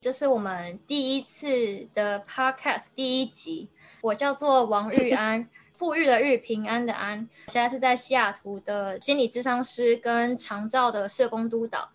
这是我们第一次的 podcast 第一集。我叫做王玉 安，富裕的裕，平安的安。现在是在西雅图的心理咨商师跟长照的社工督导。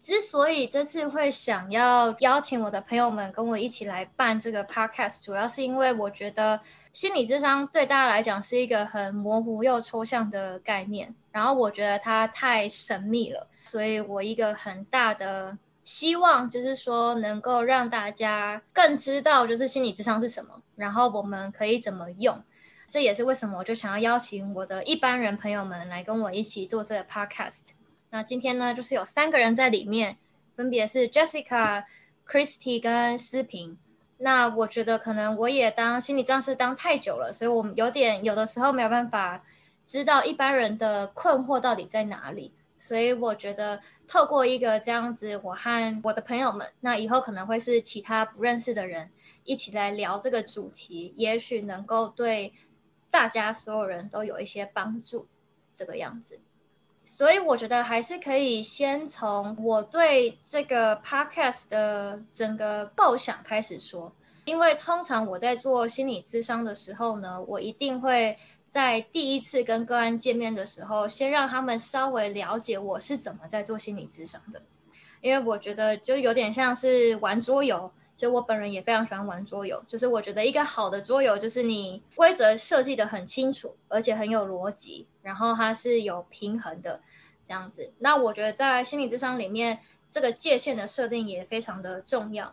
之所以这次会想要邀请我的朋友们跟我一起来办这个 podcast，主要是因为我觉得心理智商对大家来讲是一个很模糊又抽象的概念，然后我觉得它太神秘了，所以我一个很大的。希望就是说，能够让大家更知道，就是心理智商是什么，然后我们可以怎么用。这也是为什么我就想要邀请我的一般人朋友们来跟我一起做这个 podcast。那今天呢，就是有三个人在里面，分别是 Jessica、Christy 跟思平。那我觉得可能我也当心理治疗师当太久了，所以我们有点有的时候没有办法知道一般人的困惑到底在哪里。所以我觉得透过一个这样子，我和我的朋友们，那以后可能会是其他不认识的人一起来聊这个主题，也许能够对大家所有人都有一些帮助，这个样子。所以我觉得还是可以先从我对这个 podcast 的整个构想开始说，因为通常我在做心理咨商的时候呢，我一定会。在第一次跟个案见面的时候，先让他们稍微了解我是怎么在做心理咨商的，因为我觉得就有点像是玩桌游，就我本人也非常喜欢玩桌游。就是我觉得一个好的桌游，就是你规则设计的很清楚，而且很有逻辑，然后它是有平衡的这样子。那我觉得在心理咨商里面，这个界限的设定也非常的重要。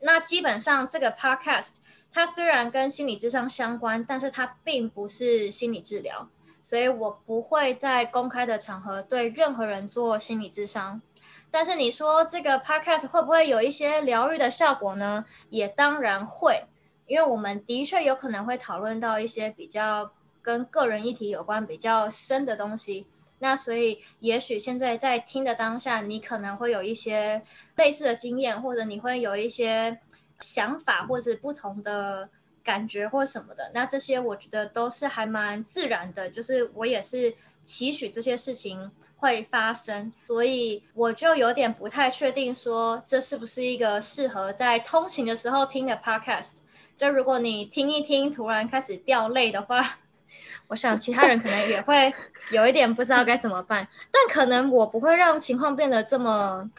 那基本上这个 podcast。它虽然跟心理智商相关，但是它并不是心理治疗，所以我不会在公开的场合对任何人做心理智商。但是你说这个 podcast 会不会有一些疗愈的效果呢？也当然会，因为我们的确有可能会讨论到一些比较跟个人议题有关、比较深的东西。那所以也许现在在听的当下，你可能会有一些类似的经验，或者你会有一些。想法或是不同的感觉或什么的，那这些我觉得都是还蛮自然的。就是我也是期许这些事情会发生，所以我就有点不太确定说这是不是一个适合在通勤的时候听的 podcast。就如果你听一听，突然开始掉泪的话，我想其他人可能也会有一点不知道该怎么办。但可能我不会让情况变得这么，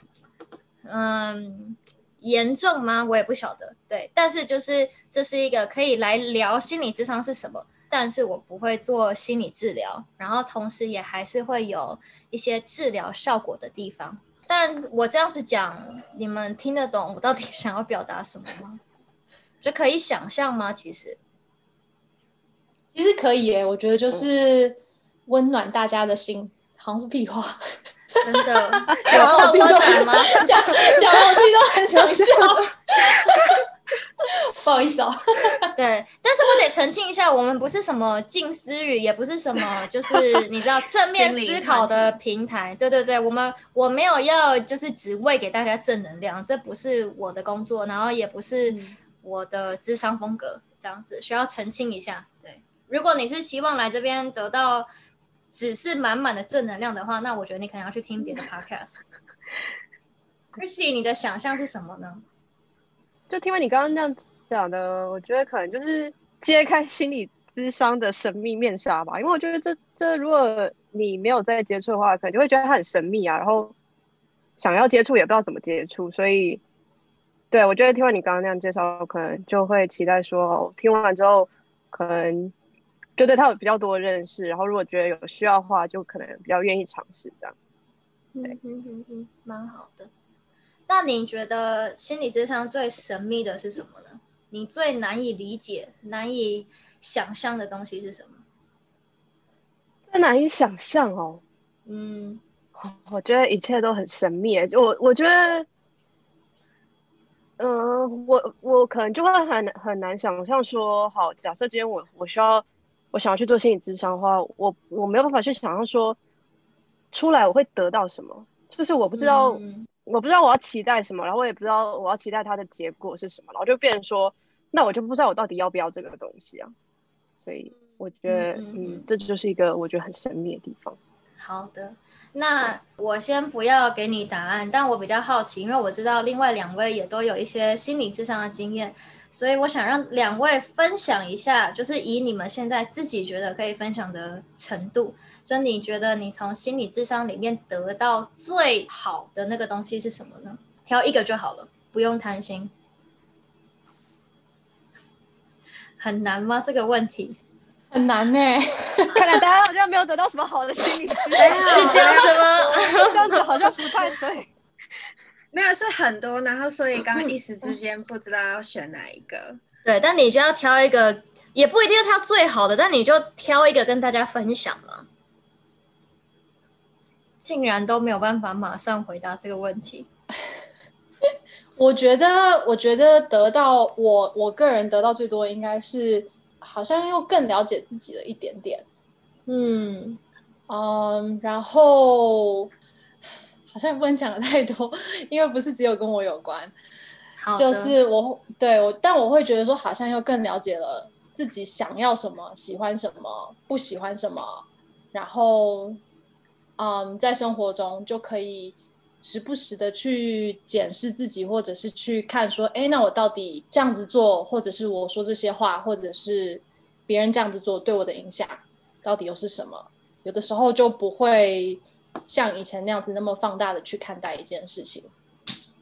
嗯。严重吗？我也不晓得。对，但是就是这是一个可以来聊心理智商是什么，但是我不会做心理治疗，然后同时也还是会有一些治疗效果的地方。但我这样子讲，你们听得懂我到底想要表达什么吗？就可以想象吗？其实，其实可以耶。我觉得就是温暖大家的心，好像是屁话。真的 讲到我自己都很吗？讲讲到我自己都很想笑，不好意思哦。对，但是我得澄清一下，我们不是什么静思语，也不是什么就是你知道正面思考的平台。对对对，我们我没有要就是只喂给大家正能量，这不是我的工作，然后也不是我的智商风格，这样子需要澄清一下。对，如果你是希望来这边得到。只是满满的正能量的话，那我觉得你可能要去听别的 podcast。Christy，你的想象是什么呢？就听完你刚刚这样讲的，我觉得可能就是揭开心理智商的神秘面纱吧。因为我觉得这这，如果你没有在接触的话，可能就会觉得它很神秘啊。然后想要接触也不知道怎么接触，所以对我觉得听完你刚刚那样介绍，可能就会期待说，听完之后可能。就对他有比较多的认识，然后如果觉得有需要的话，就可能比较愿意尝试这样。嗯嗯嗯嗯，蛮好的。那你觉得心理智商最神秘的是什么呢？你最难以理解、难以想象的东西是什么？最难以想象哦。嗯，我觉得一切都很神秘。就我我觉得，嗯，我我可能就会很很难想象说，好，假设今天我我需要。我想要去做心理咨商的话，我我没有办法去想象说出来我会得到什么，就是我不知道，我不知道我要期待什么，然后我也不知道我要期待它的结果是什么，然后就变成说，那我就不知道我到底要不要这个东西啊。所以我觉得，嗯，这就是一个我觉得很神秘的地方。好的，那我先不要给你答案，但我比较好奇，因为我知道另外两位也都有一些心理智商的经验，所以我想让两位分享一下，就是以你们现在自己觉得可以分享的程度，就你觉得你从心理智商里面得到最好的那个东西是什么呢？挑一个就好了，不用贪心。很难吗？这个问题很难呢。看来大家好像没有得到什么好的心理咨哎是这样子吗？这样子好像不太对。没有是很多，然后所以刚刚一时之间不知道要选哪一个。对，但你就要挑一个，也不一定要挑最好的，但你就挑一个跟大家分享嘛。竟然都没有办法马上回答这个问题。我觉得，我觉得得到我我个人得到最多，应该是好像又更了解自己了一点点。嗯嗯，然后好像也不能讲的太多，因为不是只有跟我有关。就是我对我，但我会觉得说，好像又更了解了自己想要什么，喜欢什么，不喜欢什么，然后，嗯，在生活中就可以时不时的去检视自己，或者是去看说，哎，那我到底这样子做，或者是我说这些话，或者是别人这样子做对我的影响，到底又是什么？有的时候就不会像以前那样子那么放大的去看待一件事情。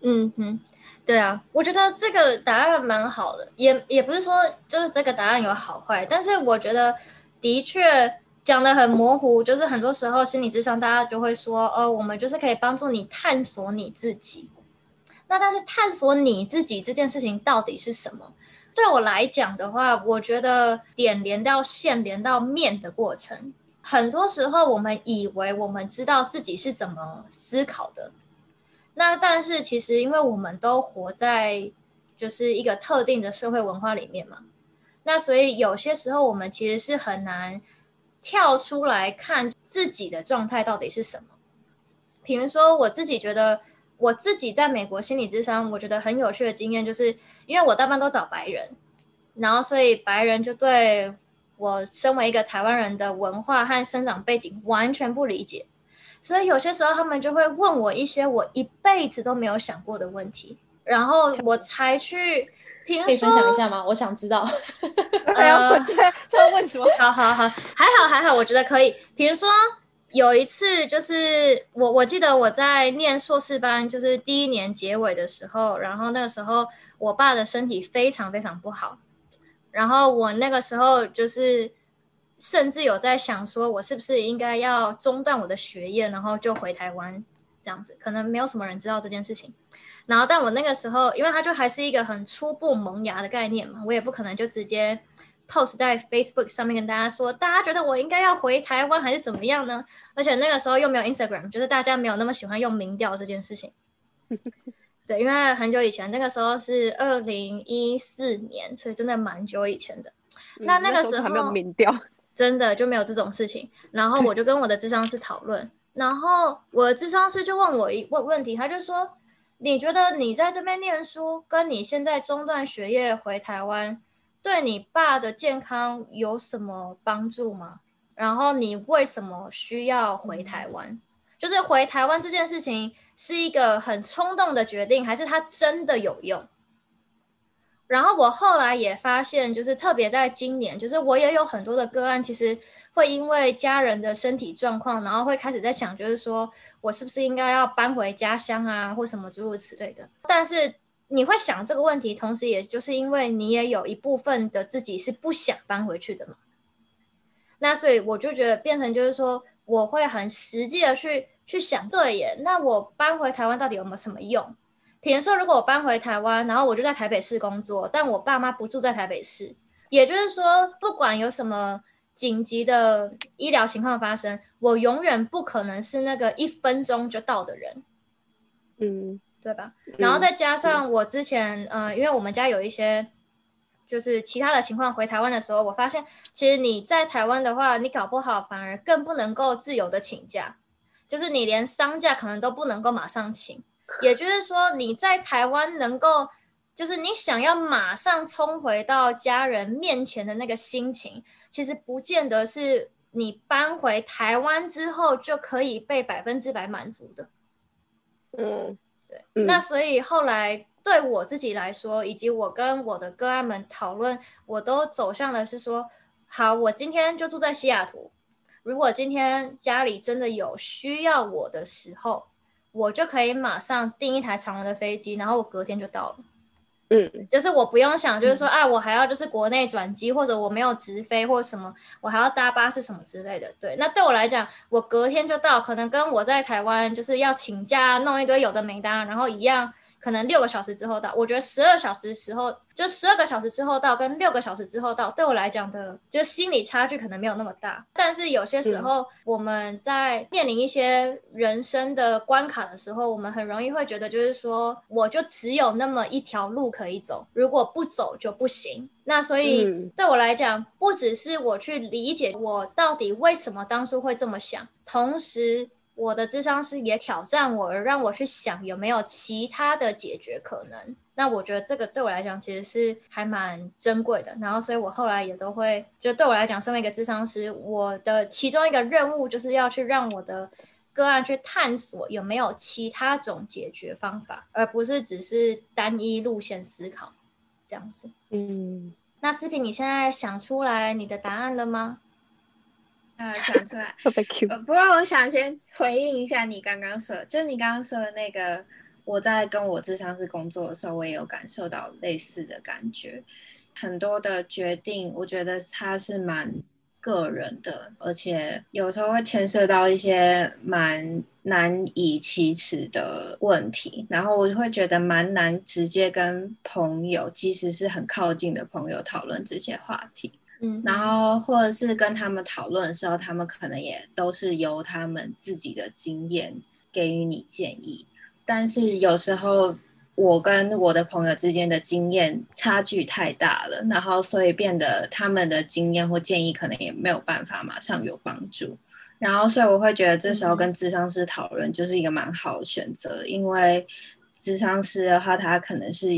嗯哼，对啊，我觉得这个答案蛮好的，也也不是说就是这个答案有好坏，但是我觉得的确讲的很模糊，就是很多时候心理智商大家就会说，哦，我们就是可以帮助你探索你自己。那但是探索你自己这件事情到底是什么？对我来讲的话，我觉得点连到线连到面的过程，很多时候我们以为我们知道自己是怎么思考的。那但是其实，因为我们都活在就是一个特定的社会文化里面嘛，那所以有些时候我们其实是很难跳出来看自己的状态到底是什么。比如说，我自己觉得我自己在美国心理智商，我觉得很有趣的经验，就是因为我大半都找白人，然后所以白人就对我身为一个台湾人的文化和生长背景完全不理解。所以有些时候他们就会问我一些我一辈子都没有想过的问题，然后我才去，可以分享一，下吗？我想知道。哎呀，我觉得这要问什么？好好好，还好还好，我觉得可以。比如说有一次，就是我我记得我在念硕士班，就是第一年结尾的时候，然后那个时候我爸的身体非常非常不好，然后我那个时候就是甚至有在想说，我是不是应该要中断我的学业，然后就回台湾这样子，可能没有什么人知道这件事情。然后，但我那个时候，因为它就还是一个很初步萌芽的概念嘛，我也不可能就直接 post 在 Facebook 上面跟大家说，大家觉得我应该要回台湾还是怎么样呢？而且那个时候又没有 Instagram，就是大家没有那么喜欢用民调这件事情。对，因为很久以前，那个时候是二零一四年，所以真的蛮久以前的。那嗯那个时候还没有民调，真的就没有这种事情。然后我就跟我的智商师讨论，然后我的智商师就问我一问问题，他就说：“你觉得你在这边念书，跟你现在中断学业回台湾，对你爸的健康有什么帮助吗？然后你为什么需要回台湾？就是回台湾这件事情是一个很冲动的决定，还是它真的有用？”然后我后来也发现，就是特别在今年，就是我也有很多的个案，其实会因为家人的身体状况，然后会开始在想，就是说我是不是应该要搬回家乡啊，或什么诸如此类的。但是你会想这个问题，同时也就是因为你也有一部分的自己是不想搬回去的嘛。那所以我就觉得变成就是说，我会很实际的去去想，对耶，那我搬回台湾到底有没有什么用？比如说，如果我搬回台湾，然后我就在台北市工作，但我爸妈不住在台北市，也就是说，不管有什么紧急的医疗情况发生，我永远不可能是那个一分钟就到的人，嗯，对吧？然后再加上我之前，呃，因为我们家有一些就是其他的情况，回台湾的时候，我发现其实你在台湾的话，你搞不好反而更不能够自由的请假，就是你连丧假可能都不能够马上请。也就是说，你在台湾能够，就是你想要马上冲回到家人面前的那个心情，其实不见得是你搬回台湾之后就可以被百分之百满足的。嗯，对，嗯那所以后来对我自己来说，以及我跟我的个案们讨论，我都走向的是说，好，我今天就住在西雅图。如果今天家里真的有需要我的时候，我就可以马上订一台长荣的飞机，然后我隔天就到了。嗯就是我不用想，就是说，啊，我还要就是国内转机，或者我没有直飞或什么，我还要搭巴士什么之类的。对，那对我来讲，我隔天就到，可能跟我在台湾就是要请假弄一堆有的没的啊，然后一样，可能六个小时之后到。我觉得十二小时时候，就十二个小时之后到，跟六个小时之后到，对我来讲的，就心理差距可能没有那么大。但是有些时候，我们在面临一些人生的关卡的时候，我们很容易会觉得，就是说，我就只有那么一条路可以走，如果不走就不行。那所以嗯对我来讲，不只是我去理解我到底为什么当初会这么想，同时我的智商师也挑战我，而让我去想有没有其他的解决可能。那我觉得这个对我来讲其实是还蛮珍贵的。然后，所以我后来也都会，就对我来讲，身为一个智商师，我的其中一个任务就是要去让我的个案去探索有没有其他种解决方法，而不是只是单一路线思考这样子。嗯，那思平，你现在想出来你的答案了吗？呃，想出来。会被 Q。呃，不过我想先回应一下你刚刚说，就是你刚刚说的那个，我在跟我智商是工作的时候，我也有感受到类似的感觉。很多的决定，我觉得它是蛮个人的，而且有时候会牵涉到一些蛮难以启齿的问题，然后我会觉得蛮难直接跟朋友，即使是很靠近的朋友讨论这些话题。嗯，然后或者是跟他们讨论的时候，他们可能也都是由他们自己的经验给予你建议，但是有时候我跟我的朋友之间的经验差距太大了，然后所以变得他们的经验或建议可能也没有办法马上有帮助。然后，所以我会觉得这时候跟智商师讨论就是一个蛮好的选择，因为智商师的话，他可能是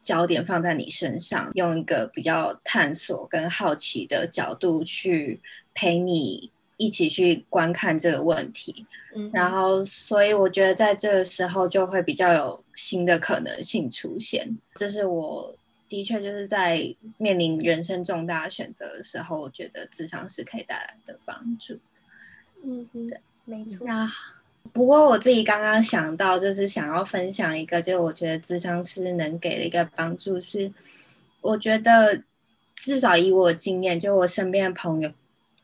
焦点放在你身上，用一个比较探索跟好奇的角度去陪你一起去观看这个问题。嗯，然后，所以我觉得在这个时候就会比较有新的可能性出现。这是我的确就是在面临人生重大选择的时候，我觉得智商是可以带来的帮助。嗯嗯，没错。那不过我自己刚刚想到，就是想要分享一个，就我觉得智商师能给的一个帮助是，我觉得至少以我的经验，就我身边的朋友，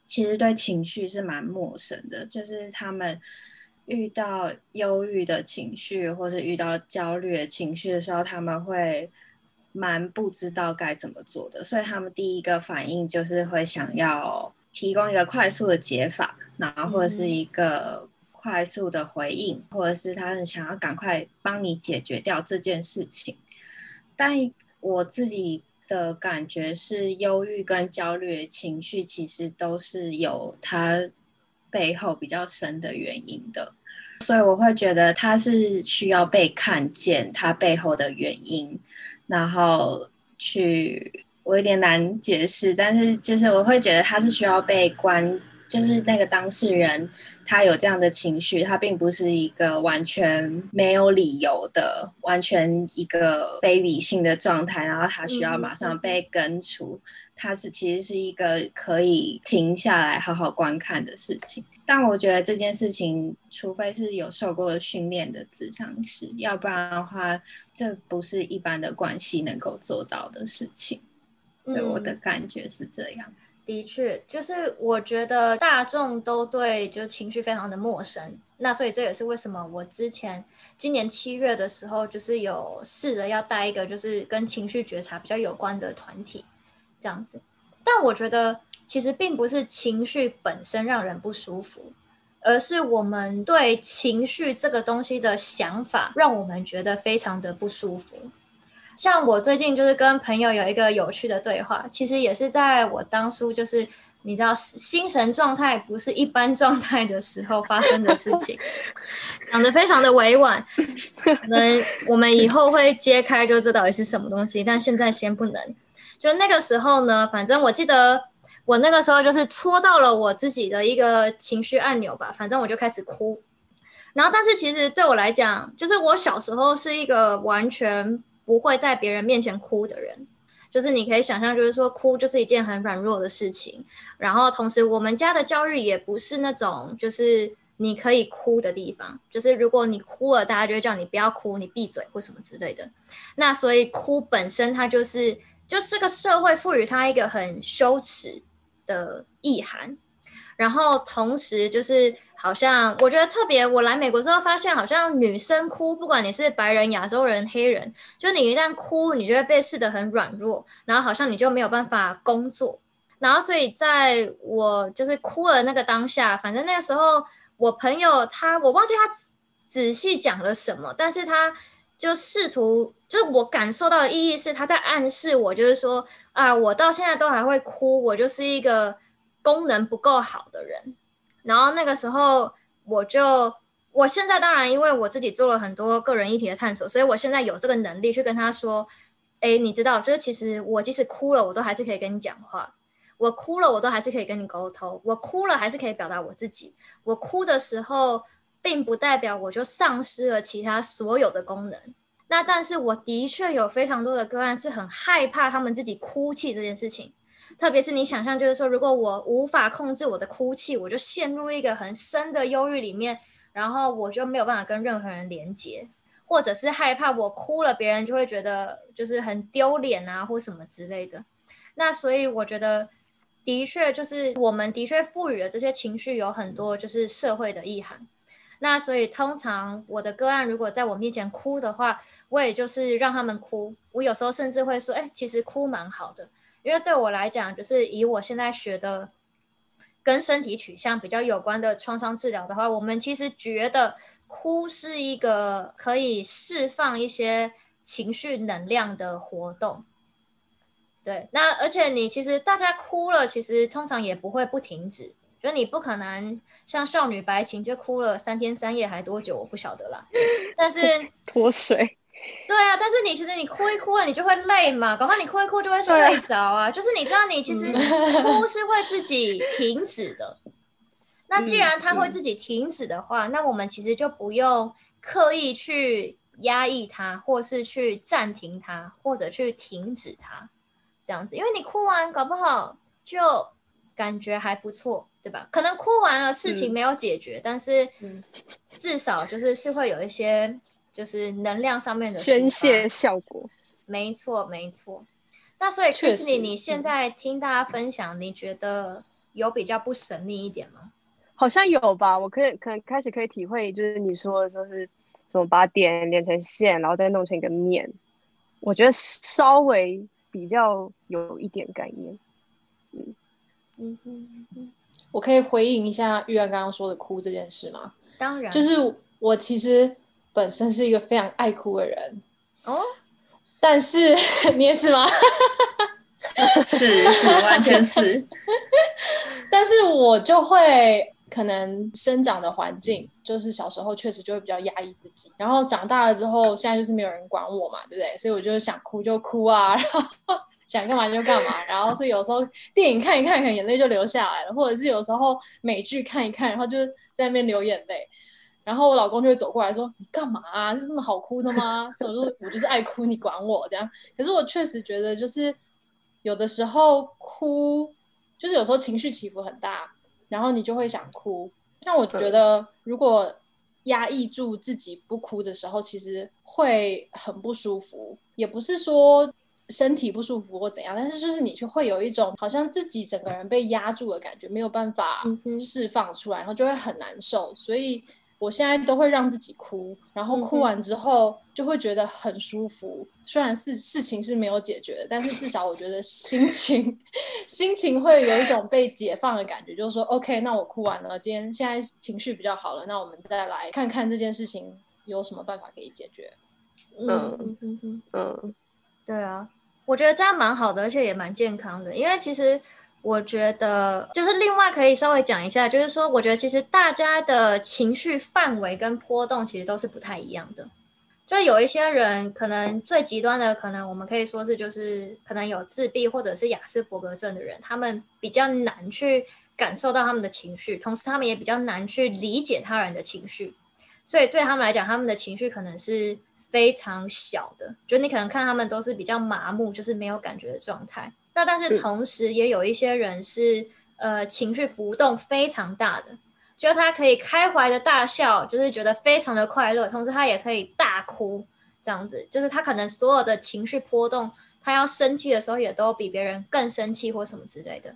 其实对情绪是蛮陌生的，就是他们遇到忧郁的情绪或者遇到焦虑的情绪的时候，他们会蛮不知道该怎么做的，所以他们第一个反应就是会想要提供一个快速的解法，然后或者是一个快速的回应，或者是他们想要赶快帮你解决掉这件事情。但我自己的感觉是，忧郁跟焦虑情绪其实都是有它背后比较深的原因的，所以我会觉得它是需要被看见它背后的原因，然后去我有点难解释，但是就是我会觉得他是需要被关。就是那个当事人，他有这样的情绪，他并不是一个完全没有理由的、完全一个非理性的状态，然后他需要马上被根除。他是其实是一个可以停下来好好观看的事情。但我觉得这件事情，除非是有受过训练的智商师，要不然的话，这不是一般的关系能够做到的事情。对我的感觉是这样。的确，就是我觉得大众都对就情绪非常的陌生，那所以这也是为什么我之前今年七月的时候，就是有试着要带一个就是跟情绪觉察比较有关的团体这样子。但我觉得其实并不是情绪本身让人不舒服，而是我们对情绪这个东西的想法让我们觉得非常的不舒服。像我最近就是跟朋友有一个有趣的对话，其实也是在我当初就是你知道精神状态不是一般状态的时候发生的事情，讲的非常的委婉，可能我们以后会揭开就这到底是什么东西，但现在先不能。就那个时候呢，反正我记得我那个时候就是戳到了我自己的一个情绪按钮吧，反正我就开始哭。然后，但是其实对我来讲，就是我小时候是一个完全不会在别人面前哭的人。就是你可以想象，就是说哭就是一件很软弱的事情。然后同时，我们家的教育也不是那种就是你可以哭的地方。就是如果你哭了，大家就会叫你不要哭，你闭嘴或什么之类的。那所以哭本身它就是就是个社会赋予它一个很羞耻的意涵。然后同时就是好像我觉得特别，我来美国之后发现，好像女生哭，不管你是白人、亚洲人、黑人，就你一旦哭，你就会被视得很软弱，然后好像你就没有办法工作。然后所以在我就是哭了那个当下，反正那个时候我朋友他，我忘记他仔细讲了什么，但是他就试图，就是我感受到的意义是他在暗示我，就是说啊，我到现在都还会哭，我就是一个。功能不够好的人，然后那个时候我就，我现在当然因为我自己做了很多个人议题的探索，所以我现在有这个能力去跟他说，哎，你知道，就是其实我即使哭了，我都还是可以跟你讲话，我哭了，我都还是可以跟你沟通，我哭了还是可以表达我自己，我哭的时候，并不代表我就丧失了其他所有的功能。那但是我的确有非常多的个案是很害怕他们自己哭泣这件事情。特别是你想象，就是说，如果我无法控制我的哭泣，我就陷入一个很深的忧郁里面，然后我就没有办法跟任何人连接，或者是害怕我哭了，别人就会觉得就是很丢脸啊，或什么之类的。那所以我觉得，的确就是我们的确赋予了这些情绪有很多就是社会的意涵。那所以通常我的个案如果在我面前哭的话，我也就是让他们哭。我有时候甚至会说，哎，其实哭蛮好的。因为对我来讲，就是以我现在学的跟身体取向比较有关的创伤治疗的话，我们其实觉得哭是一个可以释放一些情绪能量的活动。对，那而且你其实大家哭了，其实通常也不会不停止，就你不可能像少女白情就哭了三天三夜还多久，我不晓得啦。但是 脱水。对啊，但是你其实你哭一哭了，你就会累嘛，搞不好你哭一哭就会睡着啊。就是你知道，你其实哭是会自己停止的。那既然它会自己停止的话，那我们其实就不用刻意去压抑它，或是去暂停它，或者去停止它，这样子。因为你哭完，搞不好就感觉还不错，对吧？可能哭完了事情没有解决，但是至少就是是会有一些。就是能量上面的宣泄效果，没错没错。那所以 c h r i s 你现在听大家分享，你觉得有比较不神秘一点吗？好像有吧，我可以可能开始可以体会，就是你说的说是怎么把点连成线，然后再弄成一个面，我觉得稍微比较有一点概念。嗯嗯嗯嗯，我可以回应一下玉安刚刚说的哭这件事吗？当然，就是我其实。本身是一个非常爱哭的人哦，但是 你也是吗？是是，完全是。但是我就会可能生长的环境，就是小时候确实就会比较压抑自己，然后长大了之后，现在就是没有人管我嘛，对不对？所以我就是想哭就哭啊，然后想干嘛就干嘛，然后是有时候电影看一看，可能眼泪就流下来了，或者是有时候美剧看一看，然后就在那边流眼泪。然后我老公就会走过来说：“你干嘛？啊？是这么好哭的吗？”我说：“我就是爱哭，你管我这样。”可是我确实觉得，就是有的时候哭，就是有时候情绪起伏很大，然后你就会想哭。但我觉得，如果压抑住自己不哭的时候，其实会很不舒服。也不是说身体不舒服或怎样，但是就是你就会有一种好像自己整个人被压住的感觉，没有办法释放出来，然后就会很难受。所以。我现在都会让自己哭，然后哭完之后就会觉得很舒服。虽然事事情是没有解决的，但是至少我觉得心情心情会有一种被解放的感觉。就是说，OK，那我哭完了，今天现在情绪比较好了，那我们再来看看这件事情有什么办法可以解决。嗯嗯嗯嗯，对啊，我觉得这样蛮好的，而且也蛮健康的，因为其实。我觉得就是另外可以稍微讲一下，就是说，我觉得其实大家的情绪范围跟波动其实都是不太一样的。就有一些人可能最极端的，可能我们可以说是就是可能有自闭或者是雅斯伯格症的人，他们比较难去感受到他们的情绪，同时他们也比较难去理解他人的情绪，所以对他们来讲，他们的情绪可能是非常小的，就你可能看他们都是比较麻木，就是没有感觉的状态。那但是同时也有一些人是呃情绪浮动非常大的。就他可以开怀的大笑，就是觉得非常的快乐，同时他也可以大哭，这样子，就是他可能所有的情绪波动，他要生气的时候也都比别人更生气或什么之类的。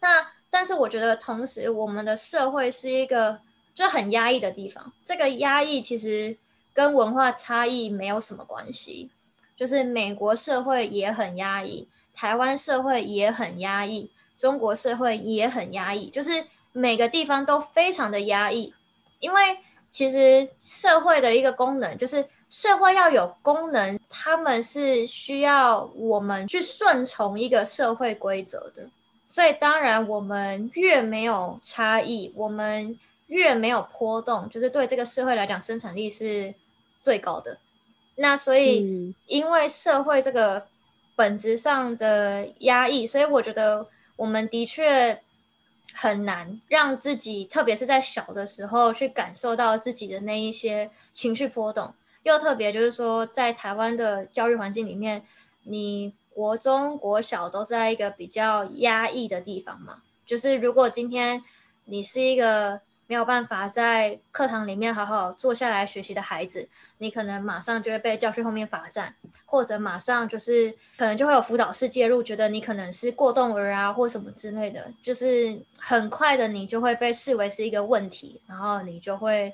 那但是我觉得，同时我们的社会是一个就很压抑的地方，这个压抑其实跟文化差异没有什么关系，就是美国社会也很压抑，台湾社会也很压抑，中国社会也很压抑，就是。每个地方都非常的压抑，因为其实社会的一个功能就是社会要有功能，他们是需要我们去顺从一个社会规则的。所以当然，我们越没有差异，我们越没有波动，就是对这个社会来讲，生产力是最高的。那所以，因为社会这个本质上的压抑，所以我觉得我们的确。很难让自己，特别是在小的时候，去感受到自己的那一些情绪波动。又特别就是说，在台湾的教育环境里面，你国中、国小都在一个比较压抑的地方嘛。就是如果今天你是一个。没有办法在课堂里面好好坐下来学习的孩子，你可能马上就会被叫去后面罚站，或者马上就是可能就会有辅导室介入，觉得你可能是过动儿啊或什么之类的，就是很快的你就会被视为是一个问题，然后你就会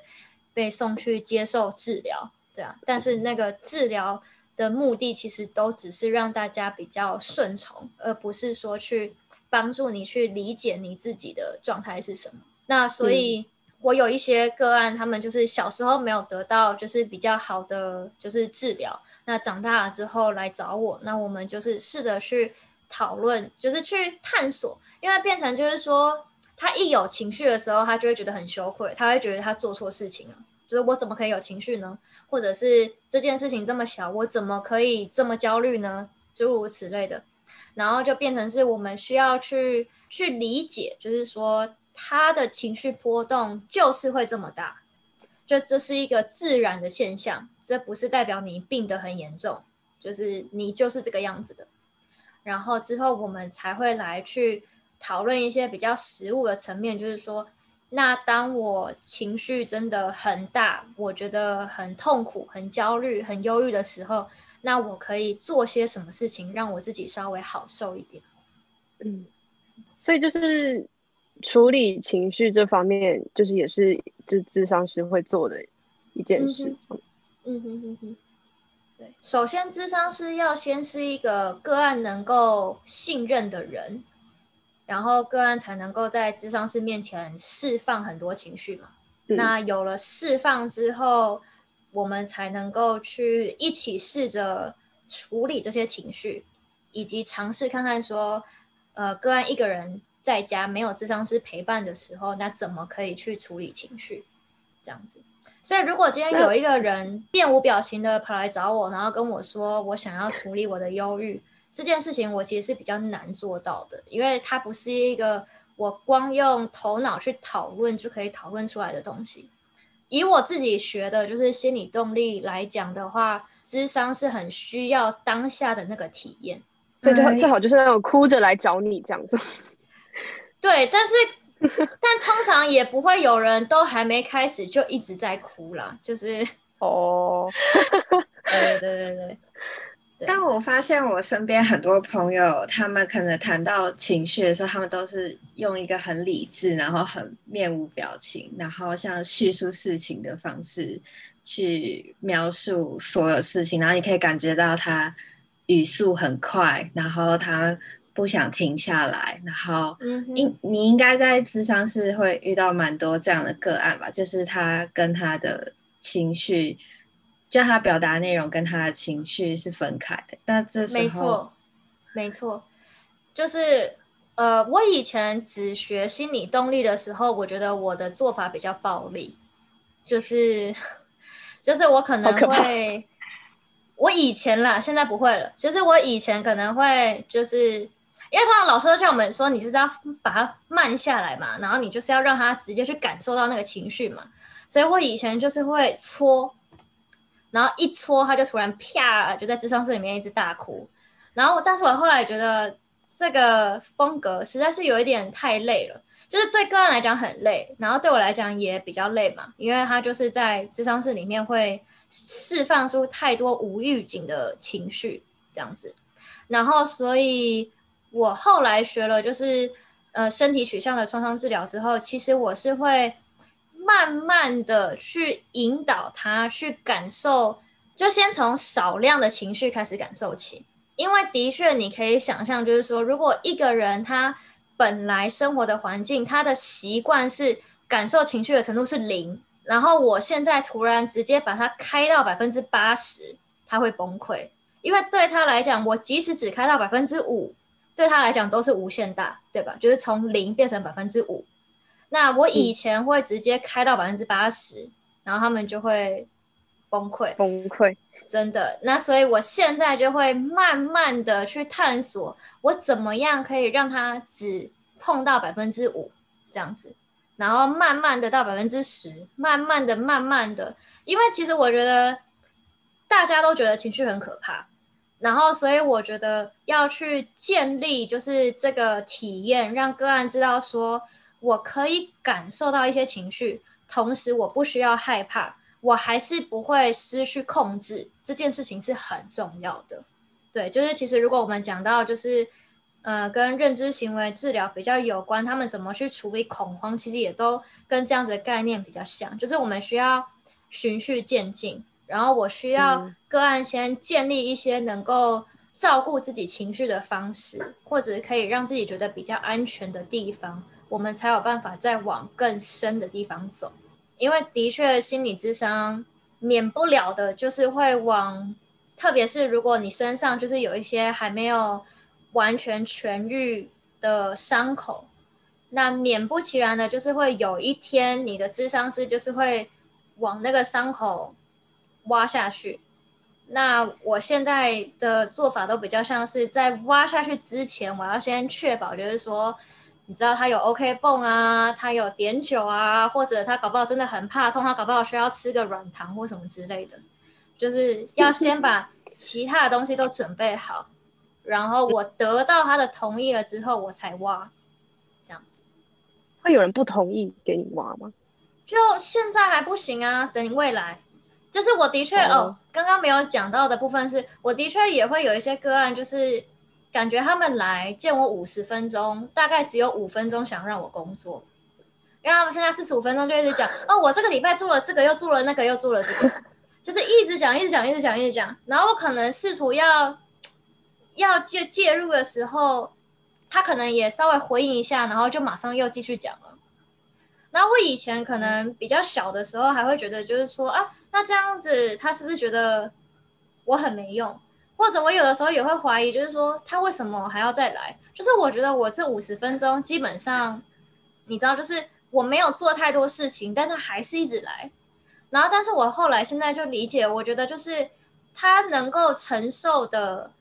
被送去接受治疗，对啊。但是那个治疗的目的其实都只是让大家比较顺从，而不是说去帮助你去理解你自己的状态是什么。那所以，我有一些个案，他们就是小时候没有得到就是比较好的就是治疗，那长大了之后来找我，那我们就是试着去讨论，就是去探索，因为变成就是说，他一有情绪的时候，他就会觉得很羞愧，他会觉得他做错事情了，就是我怎么可以有情绪呢？或者是这件事情这么小，我怎么可以这么焦虑呢？诸如此类的，然后就变成是我们需要去去理解，就是说。他的情绪波动就是会这么大，就这是一个自然的现象，这不是代表你病得很严重，就是你就是这个样子的。然后之后我们才会来去讨论一些比较实物的层面，就是说，那当我情绪真的很大，我觉得很痛苦、很焦虑、很忧郁的时候，那我可以做些什么事情让我自己稍微好受一点？嗯，所以就是。处理情绪这方面，就是也是智智商师会做的一件事。嗯哼哼哼，对。首先，智商师要先是一个个案能够信任的人，然后个案才能够在智商师面前释放很多情绪嘛。那有了释放之后，我们才能够去一起试着处理这些情绪，以及尝试看看说，呃，个案一个人。在家没有智商师陪伴的时候，那怎么可以去处理情绪？这样子，所以如果今天有一个人面无表情的跑来找我，然后跟我说我想要处理我的忧郁这件事情，我其实是比较难做到的，因为它不是一个我光用头脑去讨论就可以讨论出来的东西。以我自己学的就是心理动力来讲的话，智商是很需要当下的那个体验，所以最好最好就是那种哭着来找你这样子。对，但是 但通常也不会有人都还没开始就一直在哭了，就是哦，对对对对。但我发现我身边很多朋友，他们可能谈到情绪的时候，他们都是用一个很理智，然后很面无表情，然后像叙述事情的方式去描述所有事情，然后你可以感觉到他语速很快，然后他。不想停下来，然后，应你应该在智商是会遇到蛮多这样的个案吧？就是他跟他的情绪，就他表达内容跟他的情绪是分开的。但这时候，没错，没错，就是呃，我以前只学心理动力的时候，我觉得我的做法比较暴力，就是就是我可能会，我以前啦，现在不会了。就是我以前可能会，就是因为通常老师都叫我们说，你就是要把它慢下来嘛，然后你就是要让他直接去感受到那个情绪嘛。所以我以前就是会搓，然后一搓他就突然啪就在智商室里面一直大哭。然后，但是我后来觉得这个风格实在是有一点太累了。就是对个人来讲很累，然后对我来讲也比较累嘛，因为他就是在智商室里面会释放出太多无预警的情绪，这样子。然后，所以我后来学了就是呃身体取向的创伤治疗之后，其实我是会慢慢的去引导他去感受，就先从少量的情绪开始感受起，因为的确你可以想象，就是说如果一个人他本来生活的环境，他的习惯是感受情绪的程度是零，然后我现在突然直接把它开到百分之八十，他会崩溃，因为对他来讲，我即使只开到百分之五，对他来讲都是无限大，对吧？就是从零变成百分之五。那我以前会直接开到百分之八十，然后他们就会崩溃。崩溃。真的，那所以我现在就会慢慢的去探索，我怎么样可以让他只碰到百分之五这样子，然后慢慢的到百分之十，慢慢的、慢慢的，因为其实我觉得大家都觉得情绪很可怕，然后所以我觉得要去建立就是这个体验，让个案知道说我可以感受到一些情绪，同时我不需要害怕。我还是不会失去控制，这件事情是很重要的。对，就是其实如果我们讲到就是呃跟认知行为治疗比较有关，他们怎么去处理恐慌，其实也都跟这样子的概念比较像。就是我们需要循序渐进，然后我需要个案先建立一些能够照顾自己情绪的方式，或者可以让自己觉得比较安全的地方，我们才有办法再往更深的地方走。因为的确，心理智商免不了的，就是会往，特别是如果你身上就是有一些还没有完全痊愈的伤口，那免不其然的，就是会有一天你的智商师就是会往那个伤口挖下去。那我现在的做法都比较像是在挖下去之前，我要先确保，就是说。你知道他有 OK 泵啊，他有碘酒啊，或者他搞不好真的很怕痛，他搞不好需要吃个软糖或什么之类的，就是要先把其他的东西都准备好，然后我得到他的同意了之后，我才挖，这样子。会有人不同意给你挖吗？就现在还不行啊，等未来。就是我的确哦，刚刚没有讲到的部分是，我的确也会有一些个案，就是。感觉他们来见我五十分钟，大概只有五分钟想让我工作，因为他们剩下四十五分钟就一直讲哦，我这个礼拜做了这个，又做了那个，又做了这个，就是一直讲，一直讲，一直讲，一直讲。然后我可能试图要要介介入的时候，他可能也稍微回应一下，然后就马上又继续讲了。那我以前可能比较小的时候，还会觉得就是说啊，那这样子他是不是觉得我很没用？或者我有的时候也会怀疑，就是说他为什么还要再来？就是我觉得我这五十分钟基本上，你知道，就是我没有做太多事情，但他还是一直来。然后，但是我后来现在就理解，我觉得就是他能够承受的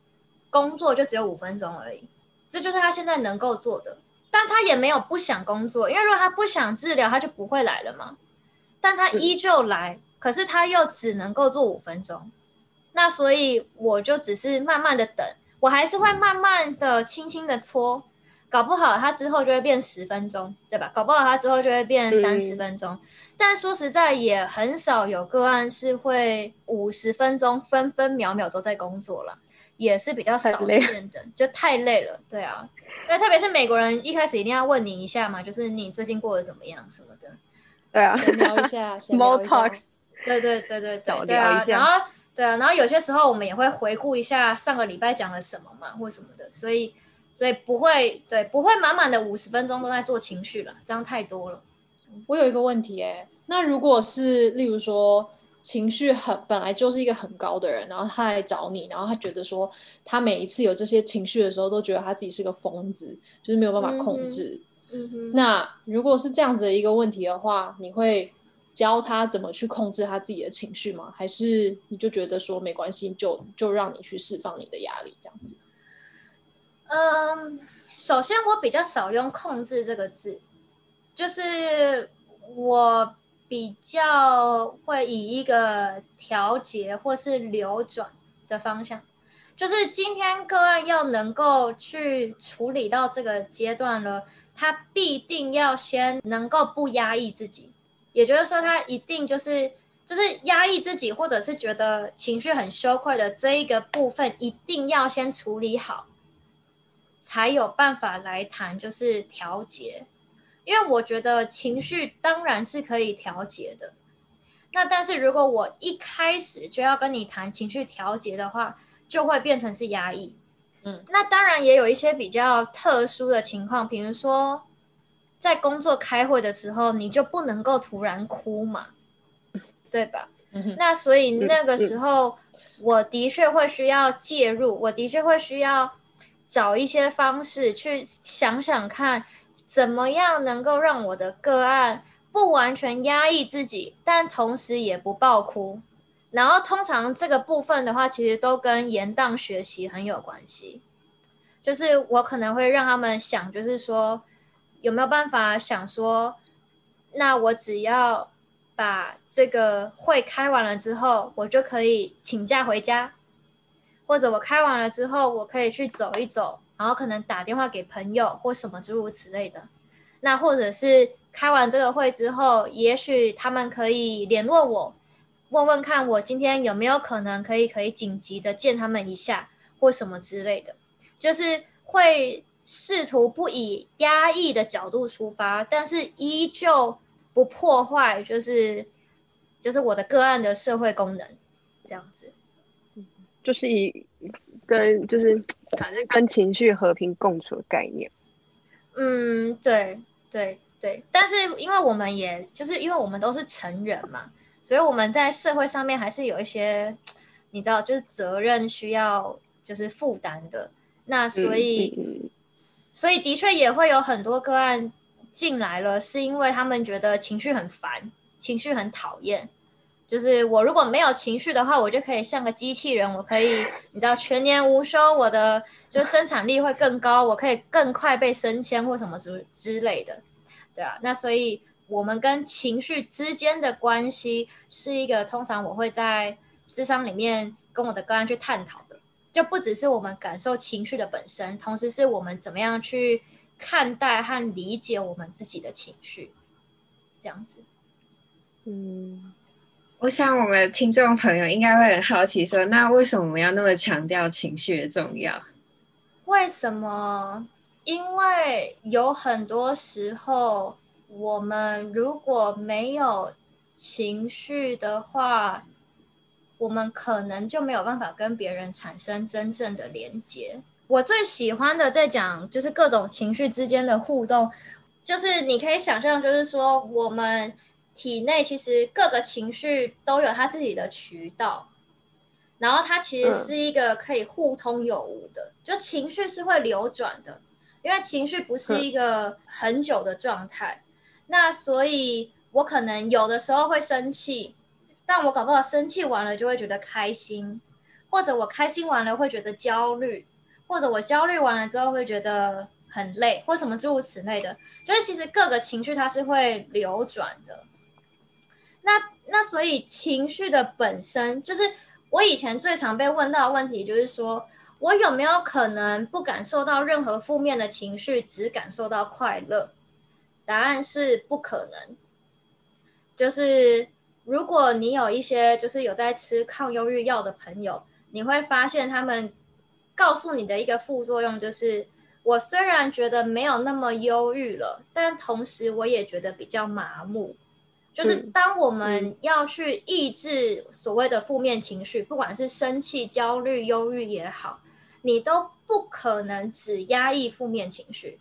工作就只有五分钟而已，这就是他现在能够做的。但他也没有不想工作，因为如果他不想治疗，他就不会来了嘛。但他依旧来，可是他又只能够做五分钟。那所以我就只是慢慢的等，我还是会慢慢的、轻轻的搓，搞不好他之后就会变十分钟，对吧？搞不好他之后就会变三十分钟。但说实在，也很少有个案是会五十分钟分分秒秒都在工作了，也是比较少见的，就太累了。对啊，那特别是美国人一开始一定要问你一下嘛，就是你最近过得怎么样什么的。对啊，聊一下，small talk。对对对对对，对啊，然后。对啊，然后有些时候我们也会回顾一下上个礼拜讲了什么嘛，或什么的，所以所以不会对不会满满的五十分钟都在做情绪了，这样太多了。我有一个问题哎，那如果是例如说情绪很本来就是一个很高的人，然后他来找你，然后他觉得说他每一次有这些情绪的时候，都觉得他自己是个疯子，就是没有办法控制。嗯哼。那如果是这样子的一个问题的话，你会？教他怎么去控制他自己的情绪吗？还是你就觉得说没关系，就就让你去释放你的压力这样子？嗯，首先我比较少用“控制”这个字，就是我比较会以一个调节或是流转的方向。就是今天个案要能够去处理到这个阶段了，他必定要先能够不压抑自己，也就是说，他一定就是就是压抑自己，或者是觉得情绪很羞愧的这一个部分，一定要先处理好，才有办法来谈就是调节。因为我觉得情绪当然是可以调节的，那但是如果我一开始就要跟你谈情绪调节的话，就会变成是压抑，嗯，那当然也有一些比较特殊的情况，比如说在工作开会的时候，你就不能够突然哭嘛，对吧？那所以那个时候，我的确会需要介入，我的确会需要找一些方式去想想看，怎么样能够让我的个案不完全压抑自己，但同时也不爆哭。然后通常这个部分的话，其实都跟延宕学习很有关系。就是我可能会让他们想，就是说有没有办法想说，那我只要把这个会开完了之后，我就可以请假回家，或者我开完了之后，我可以去走一走，然后可能打电话给朋友或什么诸如此类的。那或者是开完这个会之后，也许他们可以联络我。问问看，我今天有没有可能可以可以紧急的见他们一下，或什么之类的，就是会试图不以压抑的角度出发，但是依旧不破坏，就是就是我的个案的社会功能，这样子，就是以跟就是反正跟情绪和平共处的概念。嗯，对对对，但是因为我们也就是因为我们都是成人嘛。所以我们在社会上面还是有一些，你知道，就是责任需要就是负担的。那所以，所以的确也会有很多个案进来了，是因为他们觉得情绪很烦，情绪很讨厌。就是我如果没有情绪的话，我就可以像个机器人，我可以你知道全年无休，我的就生产力会更高，我可以更快被升迁或什么之之类的，对啊。那所以。我们跟情绪之间的关系是一个通常我会在智商里面跟我的个案去探讨的，就不只是我们感受情绪的本身，同时是我们怎么样去看待和理解我们自己的情绪，这样子。嗯，我想我们听众朋友应该会很好奇，说那为什么我们要那么强调情绪的重要？为什么？因为有很多时候。我们如果没有情绪的话，我们可能就没有办法跟别人产生真正的连接。我最喜欢的在讲就是各种情绪之间的互动，就是你可以想象，就是说我们体内其实各个情绪都有它自己的渠道，然后它其实是一个可以互通有无的，就情绪是会流转的，因为情绪不是一个很久的状态。那所以，我可能有的时候会生气，但我搞不好生气完了就会觉得开心，或者我开心完了会觉得焦虑，或者我焦虑完了之后会觉得很累，或什么诸如此类的。就是其实各个情绪它是会流转的。那那所以情绪的本身，就是我以前最常被问到的问题，就是说我有没有可能不感受到任何负面的情绪，只感受到快乐？答案是不可能。就是如果你有一些就是有在吃抗忧郁药的朋友，你会发现他们告诉你的一个副作用就是：我虽然觉得没有那么忧郁了，但同时我也觉得比较麻木。就是当我们要去抑制所谓的负面情绪，不管是生气、焦虑、忧郁也好，你都不可能只压抑负面情绪。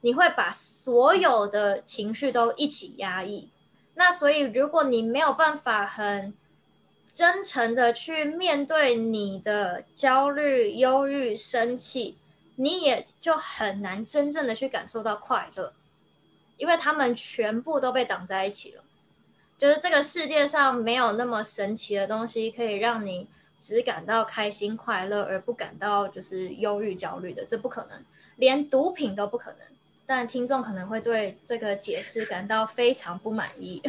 你会把所有的情绪都一起压抑，那所以如果你没有办法很真诚的去面对你的焦虑、忧郁、生气，你也就很难真正的去感受到快乐，因为他们全部都被挡在一起了。就是这个世界上没有那么神奇的东西可以让你只感到开心快乐而不感到就是忧郁焦虑的，这不可能，连毒品都不可能。但听众可能会对这个解释感到非常不满意。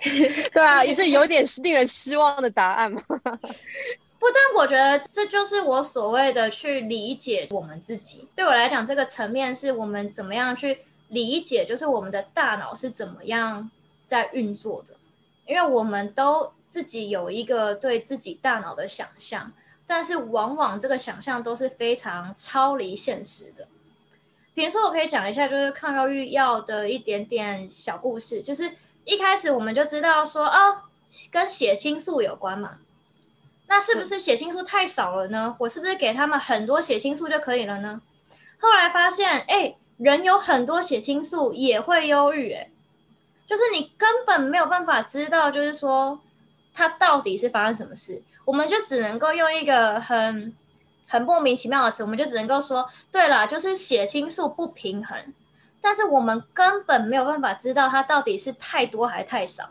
对啊，也是有点令人失望的答案嘛。不，但我觉得这就是我所谓的去理解我们自己。对我来讲，这个层面是我们怎么样去理解，就是我们的大脑是怎么样在运作的。因为我们都自己有一个对自己大脑的想象，但是往往这个想象都是非常超离现实的。比如说，我可以讲一下，就是抗忧郁药的一点点小故事。就是一开始我们就知道说，哦，跟血清素有关嘛。那是不是血清素太少了呢？我是不是给他们很多血清素就可以了呢？后来发现，哎，人有很多血清素也会忧郁，哎。就是你根本没有办法知道，就是说他到底是发生什么事，我们就只能够用一个很很莫名其妙的词，我们就只能够说，对了，就是血清素不平衡，但是我们根本没有办法知道它到底是太多还是太少。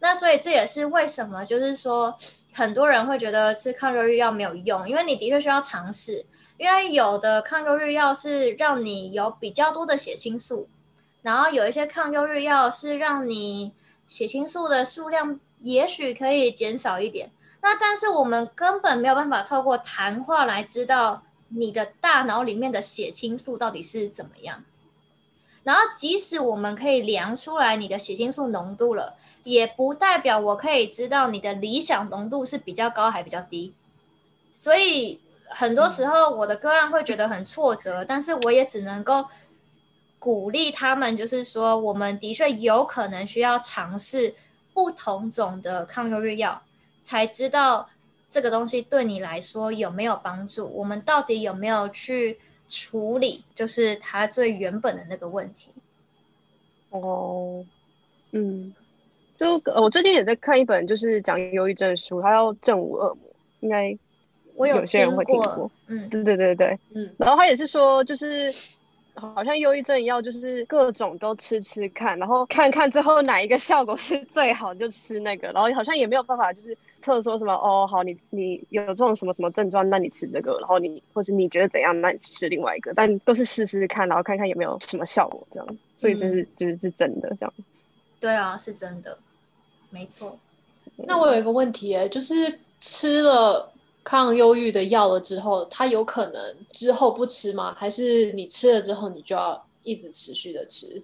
那所以这也是为什么，就是说很多人会觉得吃抗忧郁药没有用，因为你的确需要尝试，因为有的抗忧郁药是让你有比较多的血清素。然后有一些抗忧郁药是让你血清素的数量也许可以减少一点，那但是我们根本没有办法透过谈话来知道你的大脑里面的血清素到底是怎么样。然后即使我们可以量出来你的血清素浓度了，也不代表我可以知道你的理想浓度是比较高还比较低。所以很多时候我的个案会觉得很挫折，但是我也只能够。鼓励他们，就是说，我们的确有可能需要尝试不同种的抗忧郁药，才知道这个东西对你来说有没有帮助。我们到底有没有去处理，就是它最原本的那个问题？哦，嗯，就我最近也在看一本就是讲忧郁症的书，它叫《正午恶魔》，应该我有些人会听过。嗯，对对对对，嗯，然后他也是说，就是。好像忧郁症药就是各种都吃吃看，然后看看最后哪一个效果是最好就吃那个，然后好像也没有办法就是测说什么哦好你你有这种什么什么症状，那你吃这个，然后你或是你觉得怎样，那你吃另外一个，但都是试试看，然后看看有没有什么效果这样，所以这是就是是真的这样。对啊，是真的，没错。那我有一个问题哎，就是吃了。抗忧郁的药了之后，它有可能之后不吃吗？还是你吃了之后，你就要一直持续的吃？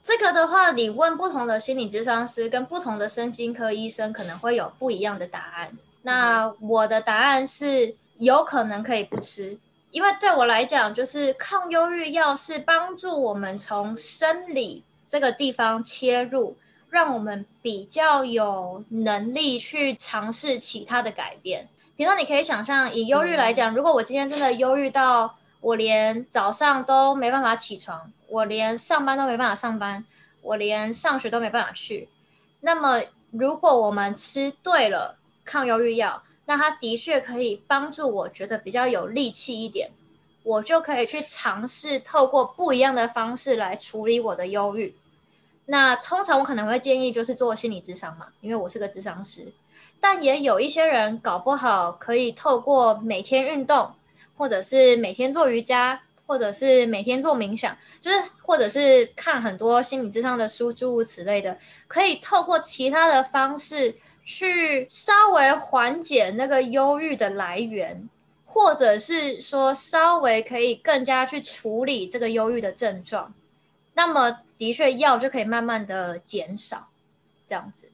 这个的话，你问不同的心理咨商师跟不同的身心科医生，可能会有不一样的答案。那我的答案是有可能可以不吃，因为对我来讲，就是抗忧郁药是帮助我们从生理这个地方切入，让我们比较有能力去尝试其他的改变。比如说，你可以想象，以忧郁来讲，如果我今天真的忧郁到我连早上都没办法起床，我连上班都没办法上班，我连上学都没办法去，那么如果我们吃对了抗忧郁药，那它的确可以帮助我觉得比较有力气一点，我就可以去尝试透过不一样的方式来处理我的忧郁。那通常我可能会建议就是做心理智商嘛，因为我是个智商师。但也有一些人搞不好可以透过每天运动，或者是每天做瑜伽，或者是每天做冥想，就是或者是看很多心理智商的书，诸如此类的，可以透过其他的方式去稍微缓解那个忧郁的来源，或者是说稍微可以更加去处理这个忧郁的症状。那么的确药就可以慢慢的减少，这样子。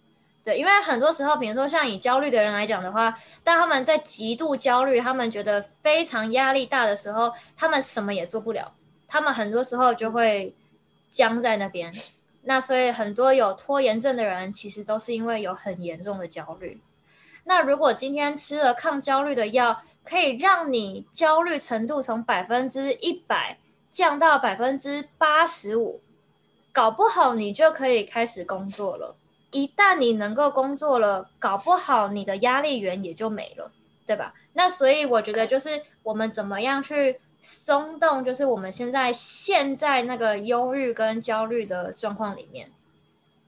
对，因为很多时候，比如说像以焦虑的人来讲的话，当他们在极度焦虑，他们觉得非常压力大的时候，他们什么也做不了，他们很多时候就会僵在那边。那所以很多有拖延症的人，其实都是因为有很严重的焦虑。那如果今天吃了抗焦虑的药，可以让你焦虑程度从百分之一百降到百分之八十五，搞不好你就可以开始工作了。一旦你能够工作了，搞不好你的压力源也就没了，对吧？那所以我觉得就是我们怎么样去松动，就是我们现在现在那个忧郁跟焦虑的状况里面。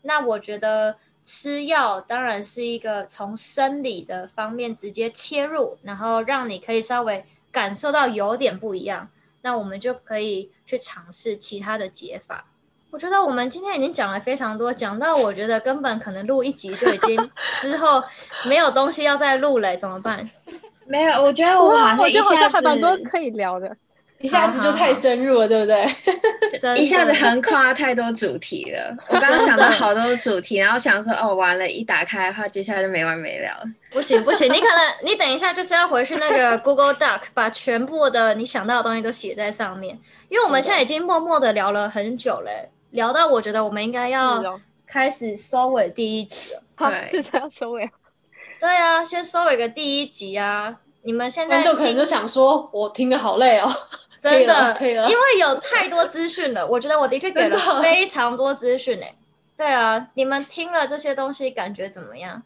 那我觉得吃药当然是一个从生理的方面直接切入，然后让你可以稍微感受到有点不一样，那我们就可以去尝试其他的解法。我觉得我们今天已经讲了非常多，讲到我觉得根本可能录一集就已经 之后没有东西要再录了，怎么办？没有，我觉得我好像一下还蛮多可以聊的。一下子就太深入了，对不对？一下子的横跨太多主题了。我刚刚想到好多主题，然后想说哦，完了，一打开的话，接下来就没完没了了。不行不行，你可能你等一下就是要回去那个 Google Doc，把全部的你想到的东西都写在上面，因为我们现在已经默默的聊了很久嘞，聊到我觉得我们应该要哦开始收尾第一集了。好，对就这样收尾。对啊，先收尾个第一集啊！你们现在观众可能就想说，我听的好累哦。真的可以了因为有太多资讯了，我觉得我的确给了非常多资讯诶。对啊，你们听了这些东西感觉怎么样？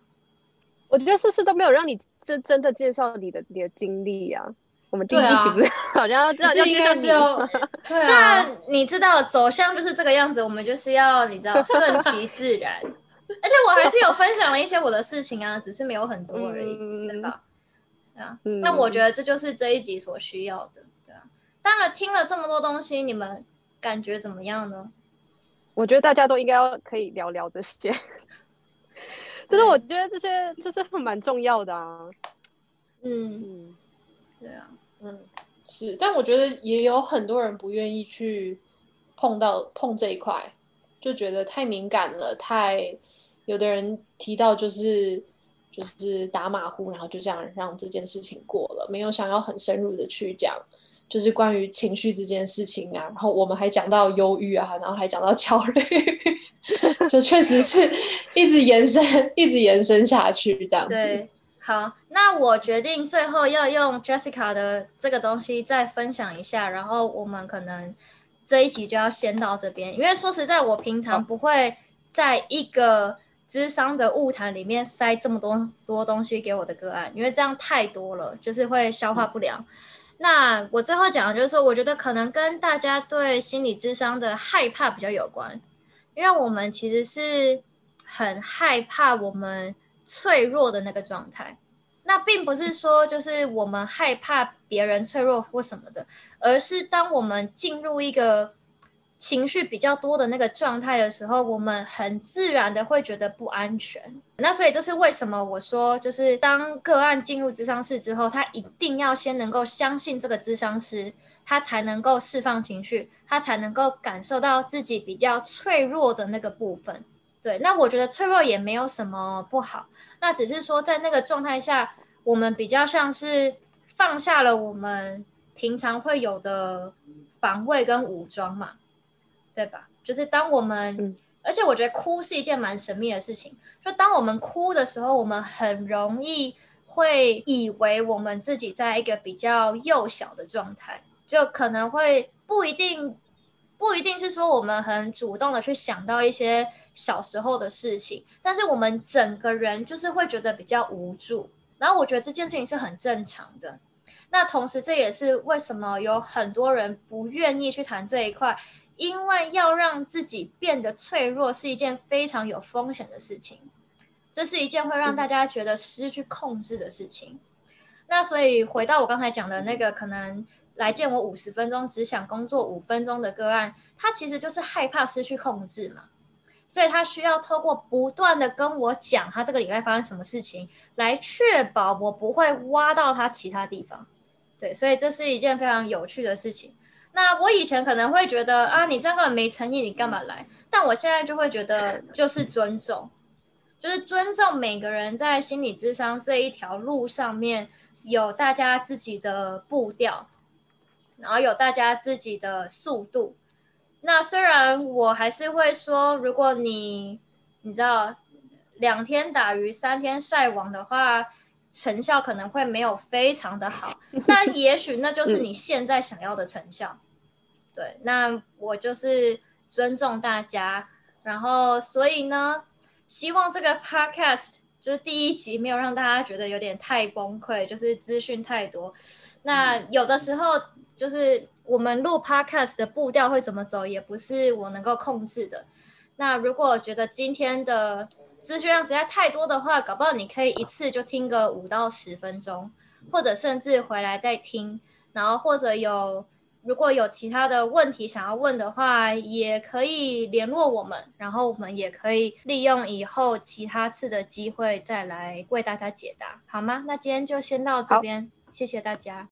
我觉得事事都没有让你真真的介绍你的你的经历啊？我们第一集不是？好像要可要要是应该是介绍你要，对啊，但你知道走向就是这个样子，我们就是要你知道顺其自然。而且我还是有分享了一些我的事情啊，只是没有很多而已，嗯对吧？对啊，嗯。但我觉得这就是这一集所需要的，对啊。当然，听了这么多东西，你们感觉怎么样呢？我觉得大家都应该要可以聊聊这些，就是我觉得这些就是蛮重要的啊。嗯，嗯，对啊，嗯，是，但我觉得也有很多人不愿意去碰到碰这一块，就觉得太敏感了，太有的人提到就是就是打马虎，然后就这样让这件事情过了，没有想要很深入的去讲，就是关于情绪这件事情啊，然后我们还讲到忧郁啊，然后还讲到焦虑，就确实是一直延伸，一直延伸下去这样子。对，好，那我决定最后要用 Jessica 的这个东西再分享一下，然后我们可能这一集就要先到这边，因为说实在，我平常不会在一个智商的物谈里面塞这么多多东西给我的个案，因为这样太多了，就是会消化不良。那我最后讲的就是说，我觉得可能跟大家对心理智商的害怕比较有关，因为我们其实是很害怕我们脆弱的那个状态。那并不是说就是我们害怕别人脆弱或什么的，而是当我们进入一个情绪比较多的那个状态的时候，我们很自然的会觉得不安全。那所以这是为什么我说，就是当个案进入咨商室之后，他一定要先能够相信这个咨商师，他才能够释放情绪，他才能够感受到自己比较脆弱的那个部分。对，那我觉得脆弱也没有什么不好，那只是说在那个状态下，我们比较像是放下了我们平常会有的防卫跟武装嘛，对吧？就是当我们，嗯而且我觉得哭是一件蛮神秘的事情，就当我们哭的时候，我们很容易会以为我们自己在一个比较幼小的状态，就可能会不一定。不一定是说我们很主动的去想到一些小时候的事情，但是我们整个人就是会觉得比较无助。然后我觉得这件事情是很正常的。那同时，这也是为什么有很多人不愿意去谈这一块，因为要让自己变得脆弱是一件非常有风险的事情，这是一件会让大家觉得失去控制的事情。那所以回到我刚才讲的那个，可能来见我五十分钟，只想工作五分钟的个案，他其实就是害怕失去控制嘛。所以他需要透过不断的跟我讲他这个礼拜发生什么事情，来确保我不会挖到他其他地方。对，所以这是一件非常有趣的事情。那我以前可能会觉得啊，你这样根本没诚意，你干嘛来？但我现在就会觉得，就是尊重，就是尊重每个人在心理智商这一条路上面有大家自己的步调，然后有大家自己的速度。那虽然我还是会说，如果你你知道两天打鱼三天晒网的话，成效可能会没有非常的好，但也许那就是你现在想要的成效。对，那我就是尊重大家，然后所以呢，希望这个 podcast 就是第一集没有让大家觉得有点太崩溃，就是资讯太多。那有的时候就是我们录 podcast 的步调会怎么走，也不是我能够控制的。那如果觉得今天的资讯量实在太多的话，搞不好你可以一次就听个五到十分钟，或者甚至回来再听，然后或者有如果有其他的问题想要问的话，也可以联络我们，然后我们也可以利用以后其他次的机会再来为大家解答，好吗？那今天就先到这边，谢谢大家。